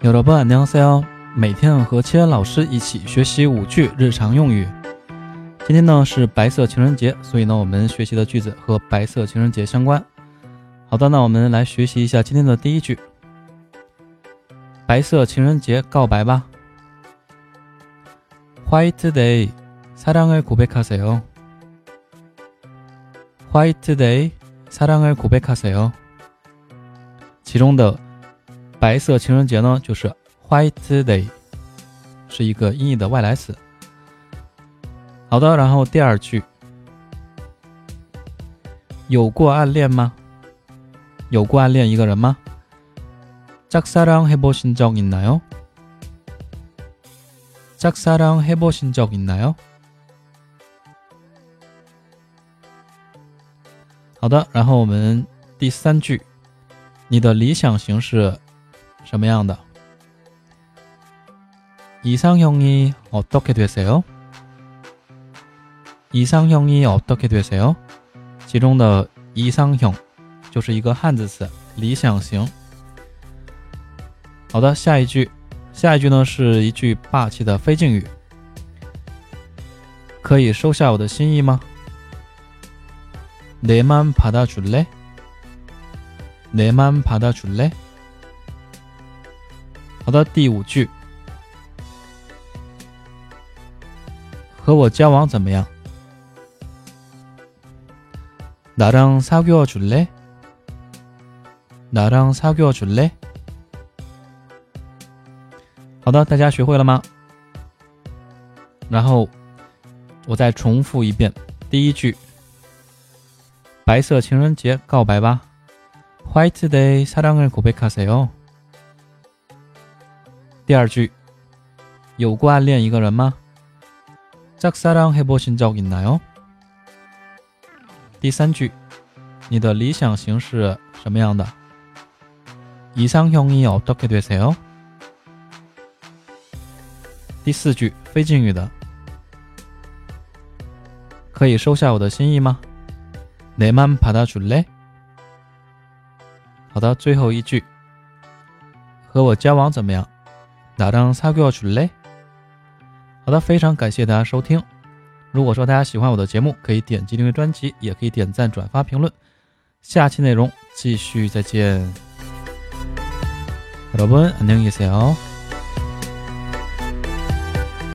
有了不안녕하세요。每天和千老师一起学习五句日常用语。今天呢是白色情人节，所以呢我们学习的句子和白色情人节相关。好的，那我们来学习一下今天的第一句。白色情人节告白吧。White Day 사랑을고백하세 요。 White Day 사랑을고백하세 요。 其中的 白色情人节呢，就是 White Day，是一个音译的外来词。好的，然后第二句，有过暗恋吗？有过暗恋一个人吗？짝사랑해보신적있나 요？ 짝사랑해보신적있나 요？ 好的，然后我们第三句，你的理想型是 什么样的？이상형이어떻게되세 요？ 이상형이어떻게되세 요？ 其中的이상형就是一个汉字词，理想型。好的，下一句，下一句呢是一句霸气的非敬语，可以收下我的心意吗？내맘받아줄 래？ 내맘받아줄 래？ 好的，第五句，和我交往怎么样？나랑사귀어줄 래？ 나랑사귀어줄 래？ 好的，大家学会了吗？然后我再重复一遍第一句：白色情人节告白吧，White Day 사랑을고백하세 요。 第二句，有过暗恋一个人吗？짝사랑해보신적있나 요？ 第三句，你的理想型是什么样的？이상형이어떻게되세 요？ 第四句，非敬语的，可以收下我的心意吗？내맘받아줄 래？ 好的，最后一句，和我交往怎么样？ 나랑사귀어줄 래？ 好的，非常感谢大家收听。如果说大家喜欢我的节目，可以点击订阅专辑，也可以点赞、转发、评论。下期内容继续，再见。여러분안녕히계세요